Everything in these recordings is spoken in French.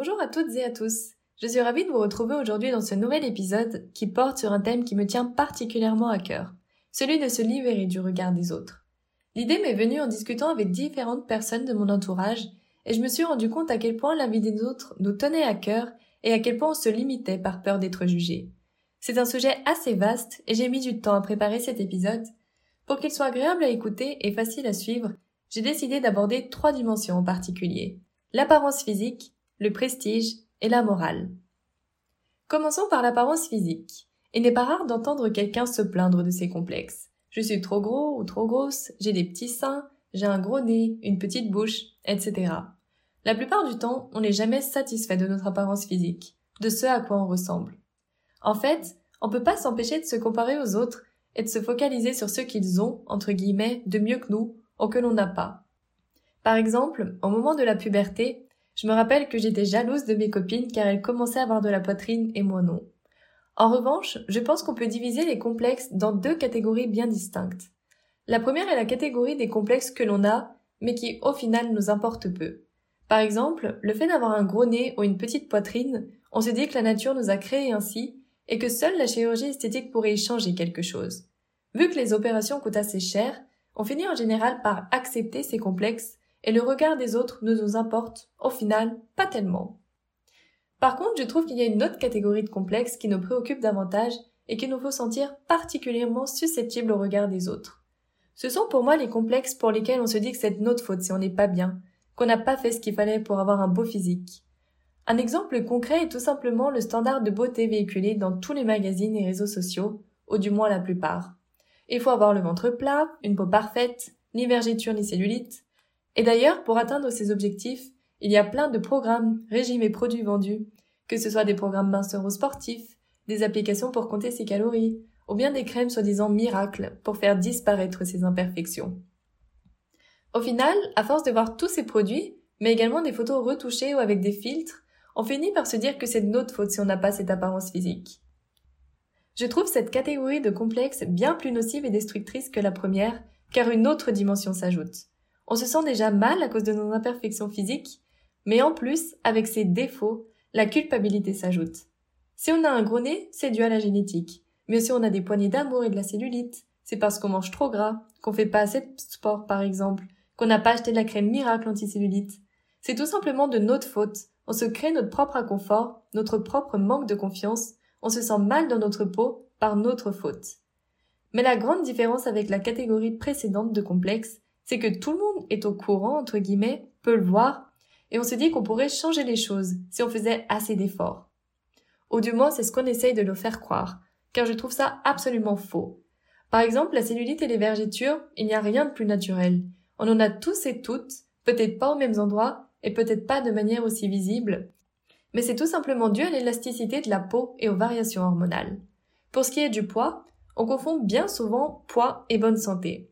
Bonjour à toutes et à tous. Je suis ravie de vous retrouver aujourd'hui dans ce nouvel épisode qui porte sur un thème qui me tient particulièrement à cœur, celui de se libérer du regard des autres. L'idée m'est venue en discutant avec différentes personnes de mon entourage et je me suis rendu compte à quel point la vie des autres nous tenait à cœur et à quel point on se limitait par peur d'être jugé. C'est un sujet assez vaste et j'ai mis du temps à préparer cet épisode. Pour qu'il soit agréable à écouter et facile à suivre, j'ai décidé d'aborder trois dimensions en particulier. L'apparence physique, le prestige et la morale. Commençons par l'apparence physique. Il n'est pas rare d'entendre quelqu'un se plaindre de ses complexes. Je suis trop gros ou trop grosse, j'ai des petits seins, j'ai un gros nez, une petite bouche, etc. La plupart du temps, on n'est jamais satisfait de notre apparence physique, de ce à quoi on ressemble. En fait, on peut pas s'empêcher de se comparer aux autres et de se focaliser sur ce qu'ils ont, entre guillemets, de mieux que nous, ou que l'on n'a pas. Par exemple, au moment de la puberté, je me rappelle que j'étais jalouse de mes copines car elles commençaient à avoir de la poitrine et moi non. En revanche, je pense qu'on peut diviser les complexes dans deux catégories bien distinctes. La première est la catégorie des complexes que l'on a, mais qui au final nous importent peu. Par exemple, le fait d'avoir un gros nez ou une petite poitrine, on se dit que la nature nous a créés ainsi et que seule la chirurgie esthétique pourrait y changer quelque chose. Vu que les opérations coûtent assez cher, on finit en général par accepter ces complexes et le regard des autres ne nous importe, au final, pas tellement. Par contre, je trouve qu'il y a une autre catégorie de complexes qui nous préoccupe davantage et qui nous faut sentir particulièrement susceptibles au regard des autres. Ce sont pour moi les complexes pour lesquels on se dit que c'est notre faute si on n'est pas bien, qu'on n'a pas fait ce qu'il fallait pour avoir un beau physique. Un exemple concret est tout simplement le standard de beauté véhiculé dans tous les magazines et réseaux sociaux, ou du moins la plupart. Il faut avoir le ventre plat, une peau parfaite, ni vergeture ni cellulite, et d'ailleurs, pour atteindre ces objectifs, il y a plein de programmes, régimes et produits vendus, que ce soit des programmes minceurs ou sportifs, des applications pour compter ses calories, ou bien des crèmes soi-disant miracles pour faire disparaître ses imperfections. Au final, à force de voir tous ces produits, mais également des photos retouchées ou avec des filtres, on finit par se dire que c'est de notre faute si on n'a pas cette apparence physique. Je trouve cette catégorie de complexe bien plus nocive et destructrice que la première, car une autre dimension s'ajoute. On se sent déjà mal à cause de nos imperfections physiques, mais en plus, avec ces défauts, la culpabilité s'ajoute. Si on a un gros nez, c'est dû à la génétique. Mais si on a des poignées d'amour et de la cellulite, c'est parce qu'on mange trop gras, qu'on fait pas assez de sport par exemple, qu'on n'a pas acheté de la crème miracle anti-cellulite. C'est tout simplement de notre faute. On se crée notre propre inconfort, notre propre manque de confiance, on se sent mal dans notre peau par notre faute. Mais la grande différence avec la catégorie précédente de complexe, c'est que tout le monde est au courant, entre guillemets, peut le voir, et on se dit qu'on pourrait changer les choses si on faisait assez d'efforts. Ou du moins, c'est ce qu'on essaye de nous faire croire, car je trouve ça absolument faux. Par exemple, la cellulite et les vergetures, il n'y a rien de plus naturel. On en a tous et toutes, peut-être pas aux mêmes endroits, et peut-être pas de manière aussi visible, mais c'est tout simplement dû à l'élasticité de la peau et aux variations hormonales. Pour ce qui est du poids, on confond bien souvent poids et bonne santé.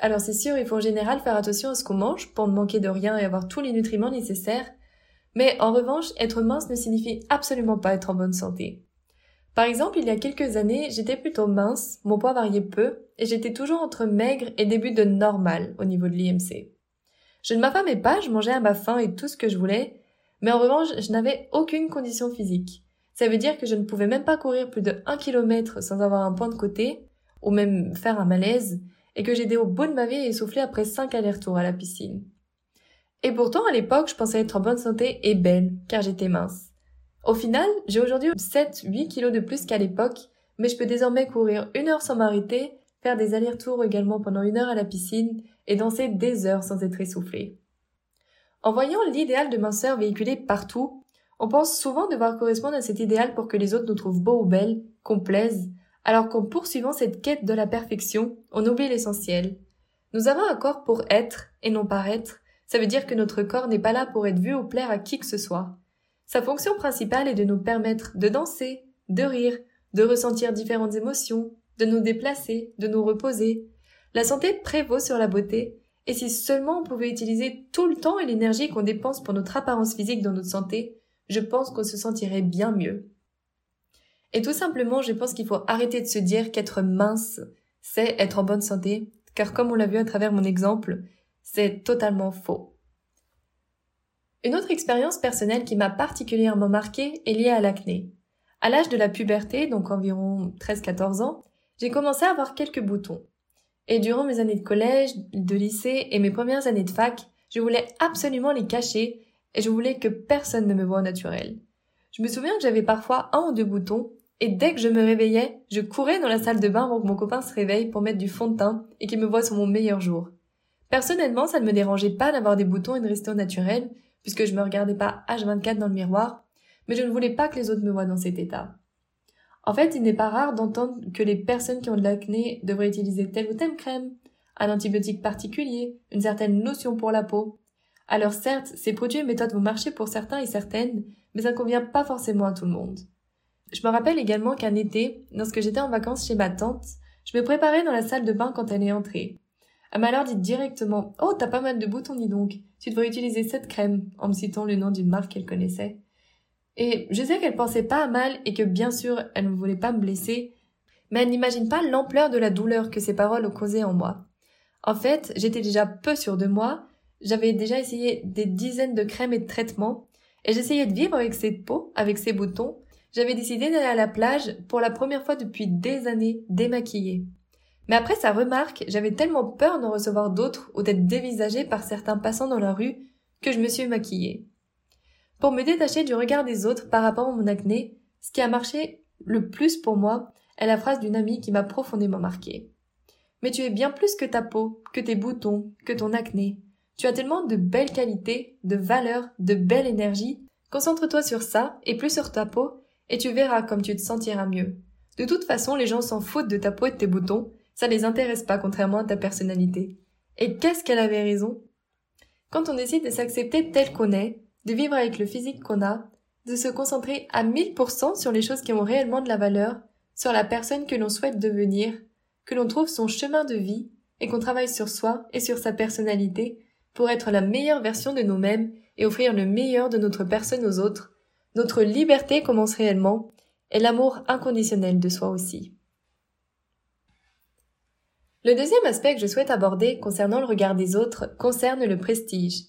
Alors c'est sûr, il faut en général faire attention à ce qu'on mange pour ne manquer de rien et avoir tous les nutriments nécessaires. Mais en revanche, être mince ne signifie absolument pas être en bonne santé. Par exemple, il y a quelques années, j'étais plutôt mince, mon poids variait peu, et j'étais toujours entre maigre et début de normal au niveau de l'IMC. Je ne m'affamais pas, je mangeais à ma faim et tout ce que je voulais, mais en revanche, je n'avais aucune condition physique. Ça veut dire que je ne pouvais même pas courir plus de 1 km sans avoir un point de côté, ou même faire un malaise, et que j'étais au bout de ma vie et après cinq allers-retours à la piscine. Et pourtant, à l'époque, je pensais être en bonne santé et belle, car j'étais mince. Au final, j'ai aujourd'hui 7-8 kilos de plus qu'à l'époque, mais je peux désormais courir une heure sans m'arrêter, faire des allers-retours également pendant une heure à la piscine et danser des heures sans être essoufflée. En voyant l'idéal de minceur véhiculé partout, on pense souvent devoir correspondre à cet idéal pour que les autres nous trouvent beaux ou belles, qu'on plaise, alors qu'en poursuivant cette quête de la perfection, on oublie l'essentiel. Nous avons un corps pour être et non paraître. Ça veut dire que notre corps n'est pas là pour être vu ou plaire à qui que ce soit. Sa fonction principale est de nous permettre de danser, de rire, de ressentir différentes émotions, de nous déplacer, de nous reposer. La santé prévaut sur la beauté, et si seulement on pouvait utiliser tout le temps et l'énergie qu'on dépense pour notre apparence physique dans notre santé, je pense qu'on se sentirait bien mieux. Et tout simplement, je pense qu'il faut arrêter de se dire qu'être mince, c'est être en bonne santé, car comme on l'a vu à travers mon exemple, c'est totalement faux. Une autre expérience personnelle qui m'a particulièrement marquée est liée à l'acné. À l'âge de la puberté, donc environ 13-14 ans, j'ai commencé à avoir quelques boutons. Et durant mes années de collège, de lycée et mes premières années de fac, je voulais absolument les cacher et je voulais que personne ne me voie au naturel. Je me souviens que j'avais parfois un ou deux boutons et dès que je me réveillais, je courais dans la salle de bain avant que mon copain se réveille pour mettre du fond de teint et qu'il me voie sur mon meilleur jour. Personnellement, ça ne me dérangeait pas d'avoir des boutons et de rester au naturel, puisque je me regardais pas H24 dans le miroir, mais je ne voulais pas que les autres me voient dans cet état. En fait, il n'est pas rare d'entendre que les personnes qui ont de l'acné devraient utiliser telle ou telle crème, un antibiotique particulier, une certaine notion pour la peau. Alors certes, ces produits et méthodes vont marcher pour certains et certaines, mais ça ne convient pas forcément à tout le monde. Je me rappelle également qu'un été, lorsque j'étais en vacances chez ma tante, je me préparais dans la salle de bain quand elle est entrée. Elle m'a alors dit directement Oh, t'as pas mal de boutons, dis donc. Tu devrais utiliser cette crème, en me citant le nom d'une marque qu'elle connaissait. Et je sais qu'elle pensait pas à mal et que bien sûr elle ne voulait pas me blesser, mais elle n'imagine pas l'ampleur de la douleur que ces paroles ont causé en moi. En fait, j'étais déjà peu sûre de moi, j'avais déjà essayé des dizaines de crèmes et de traitements, et j'essayais de vivre avec cette peau, avec ces boutons. J'avais décidé d'aller à la plage pour la première fois depuis des années, démaquillée. Mais après sa remarque, j'avais tellement peur d'en recevoir d'autres ou d'être dévisagée par certains passants dans la rue que je me suis maquillée. Pour me détacher du regard des autres par rapport à mon acné, ce qui a marché le plus pour moi est la phrase d'une amie qui m'a profondément marquée. Mais tu es bien plus que ta peau, que tes boutons, que ton acné. Tu as tellement de belles qualités, de valeurs, de belle énergie. Concentre-toi sur ça et plus sur ta peau et tu verras comme tu te sentiras mieux. De toute façon, les gens s'en foutent de ta peau et de tes boutons. Ça les intéresse pas contrairement à ta personnalité. Et qu'est-ce qu'elle avait raison? Quand on décide de s'accepter tel qu'on est, de vivre avec le physique qu'on a, de se concentrer à 1000% sur les choses qui ont réellement de la valeur, sur la personne que l'on souhaite devenir, que l'on trouve son chemin de vie et qu'on travaille sur soi et sur sa personnalité pour être la meilleure version de nous-mêmes et offrir le meilleur de notre personne aux autres, notre liberté commence réellement et l'amour inconditionnel de soi aussi. Le deuxième aspect que je souhaite aborder concernant le regard des autres concerne le prestige.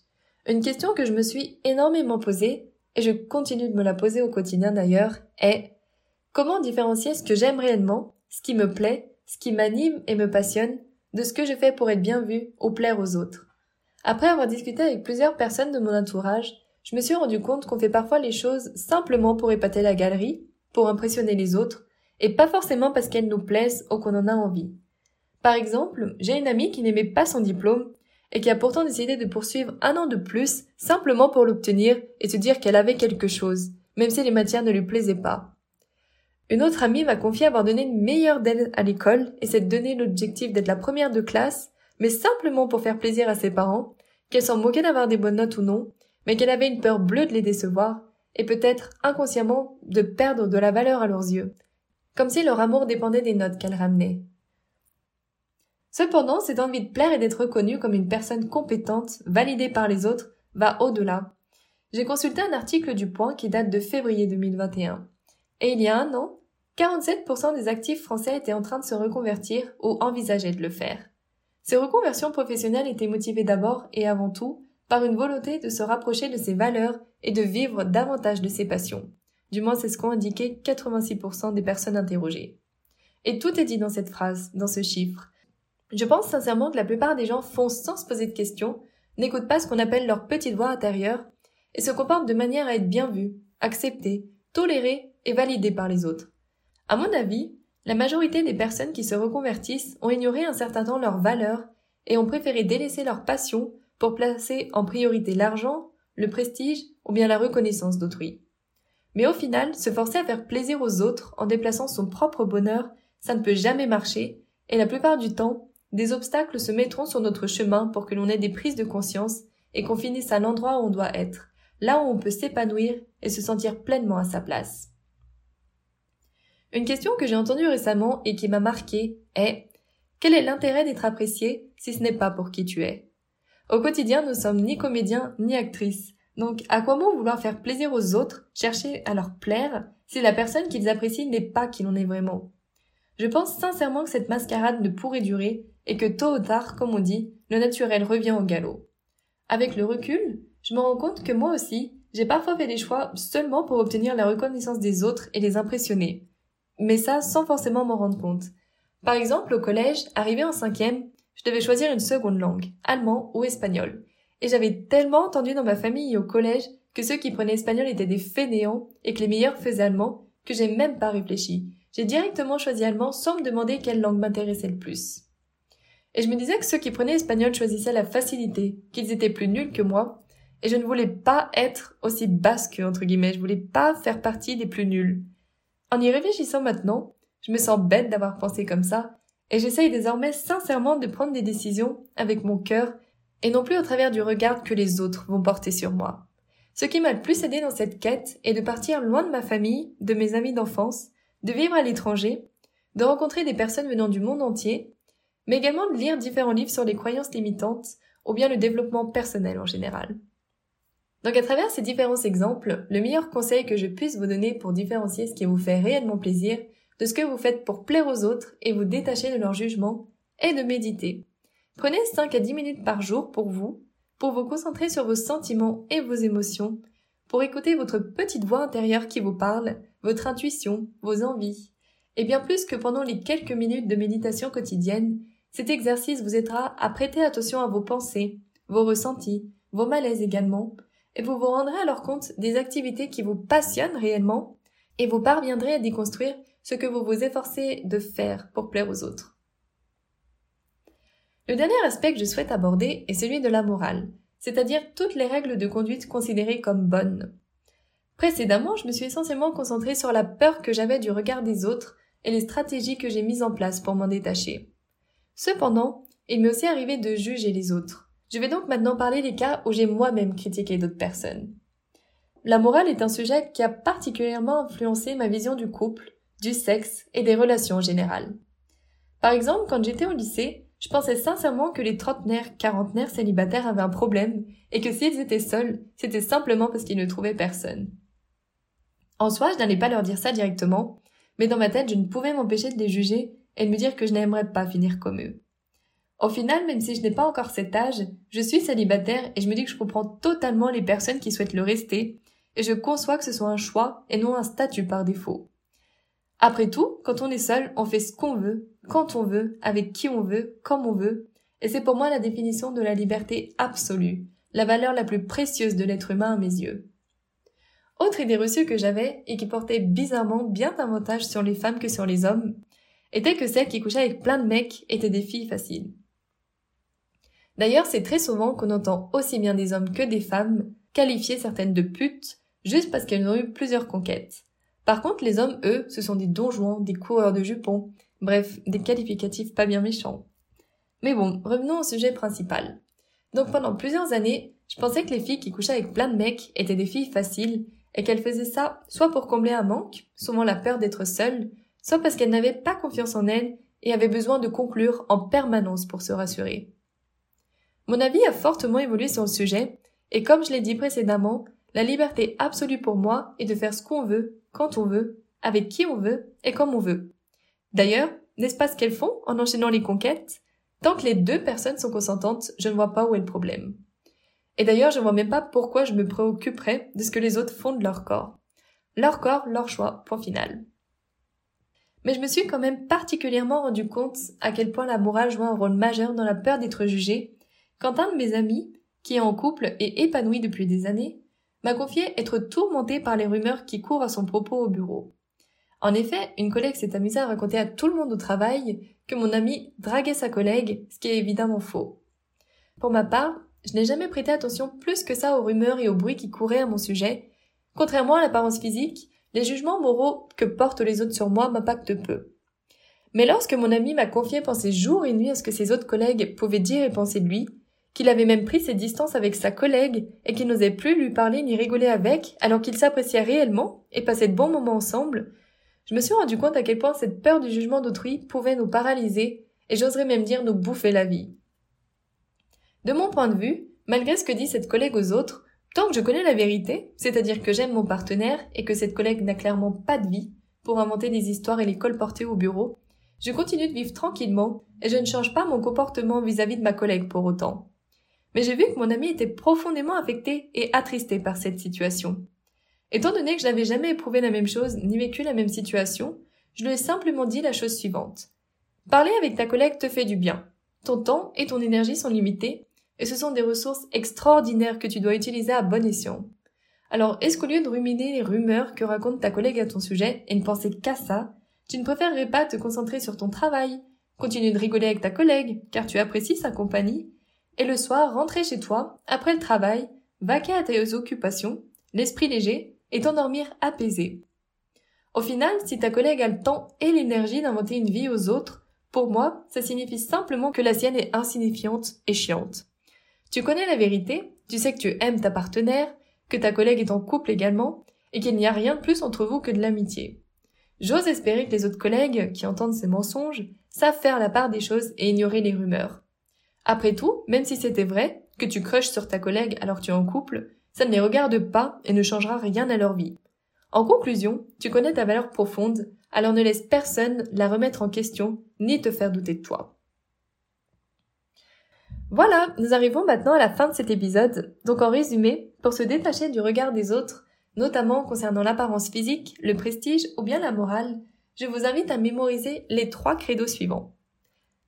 Une question que je me suis énormément posée, et je continue de me la poser au quotidien d'ailleurs, est comment différencier ce que j'aime réellement, ce qui me plaît, ce qui m'anime et me passionne, de ce que je fais pour être bien vu ou plaire aux autres? Après avoir discuté avec plusieurs personnes de mon entourage, je me suis rendu compte qu'on fait parfois les choses simplement pour épater la galerie, pour impressionner les autres, et pas forcément parce qu'elles nous plaisent ou qu'on en a envie. Par exemple, j'ai une amie qui n'aimait pas son diplôme et qui a pourtant décidé de poursuivre un an de plus simplement pour l'obtenir et se dire qu'elle avait quelque chose, même si les matières ne lui plaisaient pas. Une autre amie m'a confié avoir donné une meilleure d'elle à l'école et s'est donné l'objectif d'être la première de classe, mais simplement pour faire plaisir à ses parents, qu'elle s'en moquait d'avoir des bonnes notes ou non, mais qu'elle avait une peur bleue de les décevoir, et peut-être inconsciemment de perdre de la valeur à leurs yeux, comme si leur amour dépendait des notes qu'elle ramenait. Cependant, cette envie de plaire et d'être reconnue comme une personne compétente, validée par les autres, va au-delà. J'ai consulté un article du Point qui date de février 2021. Et il y a un an, 47% des actifs français étaient en train de se reconvertir ou envisageaient de le faire. Ces reconversions professionnelles étaient motivées d'abord et avant tout par une volonté de se rapprocher de ses valeurs et de vivre davantage de ses passions. Du moins, c'est ce qu'ont indiqué 86% des personnes interrogées. Et tout est dit dans cette phrase, dans ce chiffre. Je pense sincèrement que la plupart des gens foncent sans se poser de questions, n'écoutent pas ce qu'on appelle leur petite voix intérieure, et se comportent de manière à être bien vus, acceptés, tolérés et validés par les autres. À mon avis, la majorité des personnes qui se reconvertissent ont ignoré un certain temps leurs valeurs et ont préféré délaisser leur passion pour placer en priorité l'argent, le prestige ou bien la reconnaissance d'autrui. Mais au final, se forcer à faire plaisir aux autres en déplaçant son propre bonheur, ça ne peut jamais marcher, et la plupart du temps, des obstacles se mettront sur notre chemin pour que l'on ait des prises de conscience et qu'on finisse à l'endroit où on doit être, là où on peut s'épanouir et se sentir pleinement à sa place. Une question que j'ai entendue récemment et qui m'a marqué est quel est l'intérêt d'être apprécié si ce n'est pas pour qui tu es? Au quotidien, nous sommes ni comédiens ni actrices. Donc, à quoi bon vouloir faire plaisir aux autres, chercher à leur plaire, si la personne qu'ils apprécient n'est pas qui l'on est vraiment? Je pense sincèrement que cette mascarade ne pourrait durer, et que tôt ou tard, comme on dit, le naturel revient au galop. Avec le recul, je me rends compte que moi aussi, j'ai parfois fait des choix seulement pour obtenir la reconnaissance des autres et les impressionner. Mais ça sans forcément m'en rendre compte. Par exemple, au collège, arrivé en cinquième, je devais choisir une seconde langue, allemand ou espagnol. Et j'avais tellement entendu dans ma famille et au collège que ceux qui prenaient espagnol étaient des fainéants et que les meilleurs faisaient allemand que j'ai même pas réfléchi. J'ai directement choisi allemand sans me demander quelle langue m'intéressait le plus. Et je me disais que ceux qui prenaient espagnol choisissaient la facilité, qu'ils étaient plus nuls que moi, et je ne voulais pas être aussi basse que, entre guillemets, je voulais pas faire partie des plus nuls. En y réfléchissant maintenant, je me sens bête d'avoir pensé comme ça, et j'essaye désormais sincèrement de prendre des décisions avec mon cœur et non plus au travers du regard que les autres vont porter sur moi. Ce qui m'a le plus aidé dans cette quête est de partir loin de ma famille, de mes amis d'enfance, de vivre à l'étranger, de rencontrer des personnes venant du monde entier, mais également de lire différents livres sur les croyances limitantes ou bien le développement personnel en général. Donc à travers ces différents exemples, le meilleur conseil que je puisse vous donner pour différencier ce qui vous fait réellement plaisir de ce que vous faites pour plaire aux autres et vous détacher de leur jugement est de méditer. Prenez 5 à 10 minutes par jour pour vous, pour vous concentrer sur vos sentiments et vos émotions, pour écouter votre petite voix intérieure qui vous parle, votre intuition, vos envies. Et bien plus que pendant les quelques minutes de méditation quotidienne, cet exercice vous aidera à prêter attention à vos pensées, vos ressentis, vos malaises également, et vous vous rendrez alors compte des activités qui vous passionnent réellement, et vous parviendrez à déconstruire ce que vous vous efforcez de faire pour plaire aux autres. Le dernier aspect que je souhaite aborder est celui de la morale, c'est-à-dire toutes les règles de conduite considérées comme bonnes. Précédemment, je me suis essentiellement concentrée sur la peur que j'avais du regard des autres et les stratégies que j'ai mises en place pour m'en détacher. Cependant, il m'est aussi arrivé de juger les autres. Je vais donc maintenant parler des cas où j'ai moi-même critiqué d'autres personnes. La morale est un sujet qui a particulièrement influencé ma vision du couple, du sexe et des relations en général. Par exemple, quand j'étais au lycée, je pensais sincèrement que les trentenaires, quarantenaires célibataires avaient un problème et que s'ils étaient seuls, c'était simplement parce qu'ils ne trouvaient personne. En soi, je n'allais pas leur dire ça directement, mais dans ma tête, je ne pouvais m'empêcher de les juger et me dire que je n'aimerais pas finir comme eux. Au final, même si je n'ai pas encore cet âge, je suis célibataire et je me dis que je comprends totalement les personnes qui souhaitent le rester, et je conçois que ce soit un choix et non un statut par défaut. Après tout, quand on est seul, on fait ce qu'on veut, quand on veut, avec qui on veut, comme on veut, et c'est pour moi la définition de la liberté absolue, la valeur la plus précieuse de l'être humain à mes yeux. Autre idée reçue que j'avais, et qui portait bizarrement bien davantage sur les femmes que sur les hommes, était que celles qui couchaient avec plein de mecs étaient des filles faciles. D'ailleurs, c'est très souvent qu'on entend aussi bien des hommes que des femmes qualifier certaines de putes juste parce qu'elles ont eu plusieurs conquêtes. Par contre, les hommes, eux, ce sont des donjons, des coureurs de jupons, bref, des qualificatifs pas bien méchants. Mais bon, revenons au sujet principal. Donc pendant plusieurs années, je pensais que les filles qui couchaient avec plein de mecs étaient des filles faciles et qu'elles faisaient ça soit pour combler un manque, souvent la peur d'être seules, soit parce qu'elles n'avaient pas confiance en elles et avaient besoin de conclure en permanence pour se rassurer. Mon avis a fortement évolué sur le sujet, et comme je l'ai dit précédemment, la liberté absolue pour moi est de faire ce qu'on veut, quand on veut, avec qui on veut et comme on veut. D'ailleurs, n'est-ce pas ce qu'elles font en enchaînant les conquêtes? Tant que les deux personnes sont consentantes, je ne vois pas où est le problème. Et d'ailleurs, je ne vois même pas pourquoi je me préoccuperais de ce que les autres font de leur corps. Leur corps, leur choix, point final mais je me suis quand même particulièrement rendu compte à quel point la morale joue un rôle majeur dans la peur d'être jugé, quand un de mes amis, qui est en couple et épanoui depuis des années, m'a confié être tourmenté par les rumeurs qui courent à son propos au bureau. En effet, une collègue s'est amusée à raconter à tout le monde au travail que mon ami draguait sa collègue, ce qui est évidemment faux. Pour ma part, je n'ai jamais prêté attention plus que ça aux rumeurs et aux bruits qui couraient à mon sujet. Contrairement à l'apparence physique, les jugements moraux que portent les autres sur moi m'impactent peu. Mais lorsque mon ami m'a confié penser jour et nuit à ce que ses autres collègues pouvaient dire et penser de lui, qu'il avait même pris ses distances avec sa collègue et qu'il n'osait plus lui parler ni rigoler avec alors qu'ils s'appréciaient réellement et passaient de bons moments ensemble, je me suis rendu compte à quel point cette peur du jugement d'autrui pouvait nous paralyser et j'oserais même dire nous bouffer la vie. De mon point de vue, malgré ce que dit cette collègue aux autres, Tant que je connais la vérité, c'est-à-dire que j'aime mon partenaire et que cette collègue n'a clairement pas de vie pour inventer des histoires et les colporter au bureau, je continue de vivre tranquillement et je ne change pas mon comportement vis-à-vis de ma collègue pour autant. Mais j'ai vu que mon ami était profondément affecté et attristé par cette situation. Étant donné que je n'avais jamais éprouvé la même chose ni vécu la même situation, je lui ai simplement dit la chose suivante. Parler avec ta collègue te fait du bien. Ton temps et ton énergie sont limités et ce sont des ressources extraordinaires que tu dois utiliser à bon escient. Alors, est-ce qu'au lieu de ruminer les rumeurs que raconte ta collègue à ton sujet et ne penser qu'à ça, tu ne préférerais pas te concentrer sur ton travail, continuer de rigoler avec ta collègue, car tu apprécies sa compagnie, et le soir rentrer chez toi, après le travail, vaquer à tes occupations, l'esprit léger, et t'endormir apaisé. Au final, si ta collègue a le temps et l'énergie d'inventer une vie aux autres, pour moi, ça signifie simplement que la sienne est insignifiante et chiante. Tu connais la vérité, tu sais que tu aimes ta partenaire, que ta collègue est en couple également, et qu'il n'y a rien de plus entre vous que de l'amitié. J'ose espérer que les autres collègues, qui entendent ces mensonges, savent faire la part des choses et ignorer les rumeurs. Après tout, même si c'était vrai, que tu crushes sur ta collègue alors que tu es en couple, ça ne les regarde pas et ne changera rien à leur vie. En conclusion, tu connais ta valeur profonde, alors ne laisse personne la remettre en question ni te faire douter de toi. Voilà, nous arrivons maintenant à la fin de cet épisode. Donc en résumé, pour se détacher du regard des autres, notamment concernant l'apparence physique, le prestige ou bien la morale, je vous invite à mémoriser les trois credos suivants.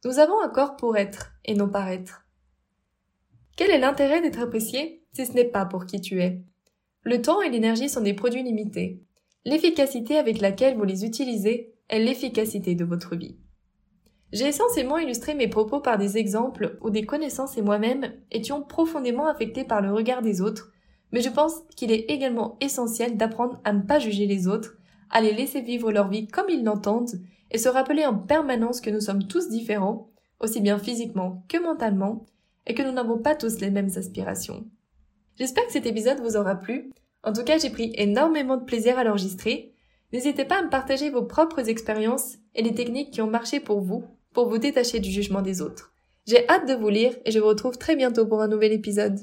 Nous avons un corps pour être et non paraître. Quel est l'intérêt d'être apprécié si ce n'est pas pour qui tu es? Le temps et l'énergie sont des produits limités. L'efficacité avec laquelle vous les utilisez est l'efficacité de votre vie. J'ai essentiellement illustré mes propos par des exemples où des connaissances et moi-même étions profondément affectés par le regard des autres, mais je pense qu'il est également essentiel d'apprendre à ne pas juger les autres, à les laisser vivre leur vie comme ils l'entendent, et se rappeler en permanence que nous sommes tous différents, aussi bien physiquement que mentalement, et que nous n'avons pas tous les mêmes aspirations. J'espère que cet épisode vous aura plu. En tout cas, j'ai pris énormément de plaisir à l'enregistrer. N'hésitez pas à me partager vos propres expériences et les techniques qui ont marché pour vous pour vous détacher du jugement des autres. J'ai hâte de vous lire et je vous retrouve très bientôt pour un nouvel épisode.